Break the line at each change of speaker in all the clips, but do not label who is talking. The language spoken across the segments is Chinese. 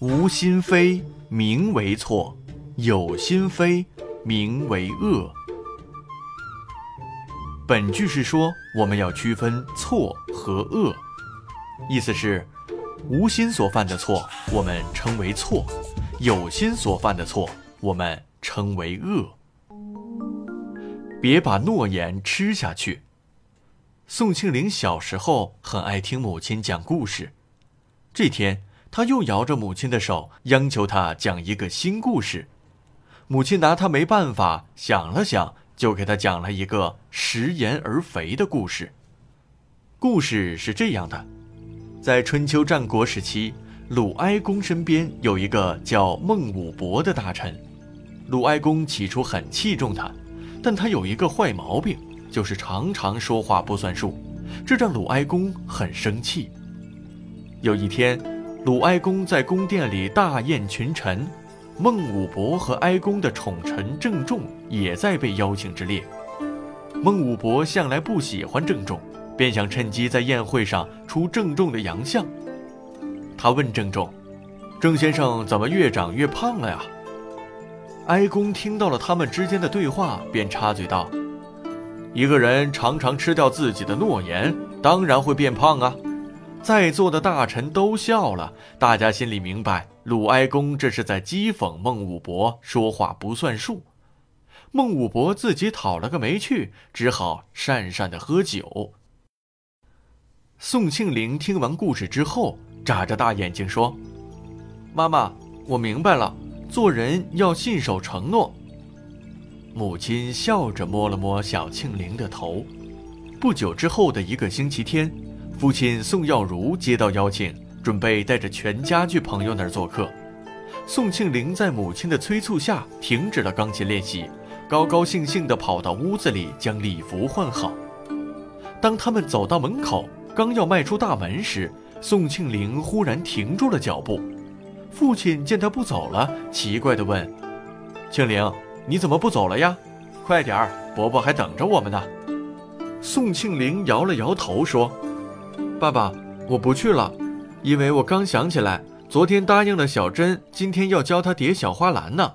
无心非名为错，有心非名为恶。本句是说我们要区分错和恶，意思是无心所犯的错我们称为错，有心所犯的错我们称为恶。别把诺言吃下去。宋庆龄小时候很爱听母亲讲故事，这天。他又摇着母亲的手，央求他讲一个新故事。母亲拿他没办法，想了想，就给他讲了一个食言而肥的故事。故事是这样的：在春秋战国时期，鲁哀公身边有一个叫孟武伯的大臣。鲁哀公起初很器重他，但他有一个坏毛病，就是常常说话不算数，这让鲁哀公很生气。有一天。鲁哀公在宫殿里大宴群臣，孟武伯和哀公的宠臣郑重也在被邀请之列。孟武伯向来不喜欢郑重，便想趁机在宴会上出郑重的洋相。他问郑重：“郑先生怎么越长越胖了呀？”哀公听到了他们之间的对话，便插嘴道：“一个人常常吃掉自己的诺言，当然会变胖啊。”在座的大臣都笑了，大家心里明白，鲁哀公这是在讥讽孟武伯说话不算数。孟武伯自己讨了个没趣，只好讪讪的喝酒。宋庆龄听完故事之后，眨着大眼睛说：“妈妈，我明白了，做人要信守承诺。”母亲笑着摸了摸小庆龄的头。不久之后的一个星期天。父亲宋耀如接到邀请，准备带着全家去朋友那儿做客。宋庆龄在母亲的催促下停止了钢琴练习，高高兴兴地跑到屋子里将礼服换好。当他们走到门口，刚要迈出大门时，宋庆龄忽然停住了脚步。父亲见他不走了，奇怪地问：“庆龄，你怎么不走了呀？快点儿，伯伯还等着我们呢。”宋庆龄摇了摇头说。爸爸，我不去了，因为我刚想起来，昨天答应了小珍，今天要教她叠小花篮呢。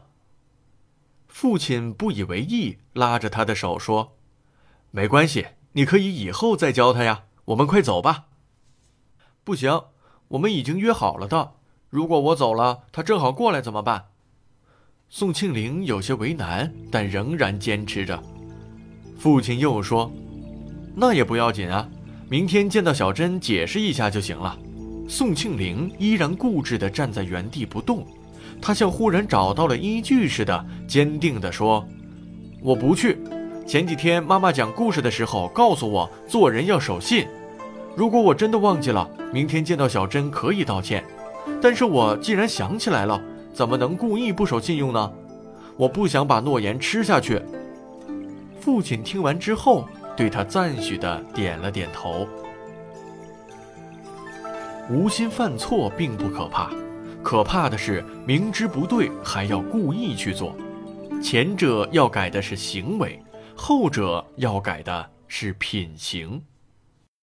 父亲不以为意，拉着他的手说：“没关系，你可以以后再教她呀。我们快走吧。”不行，我们已经约好了的。如果我走了，她正好过来怎么办？宋庆龄有些为难，但仍然坚持着。父亲又说：“那也不要紧啊。”明天见到小珍，解释一下就行了。宋庆龄依然固执地站在原地不动，他像忽然找到了依据似的，坚定地说：“我不去。前几天妈妈讲故事的时候告诉我，做人要守信。如果我真的忘记了，明天见到小珍可以道歉。但是我既然想起来了，怎么能故意不守信用呢？我不想把诺言吃下去。”父亲听完之后。对他赞许的点了点头。无心犯错并不可怕，可怕的是明知不对还要故意去做。前者要改的是行为，后者要改的是品行。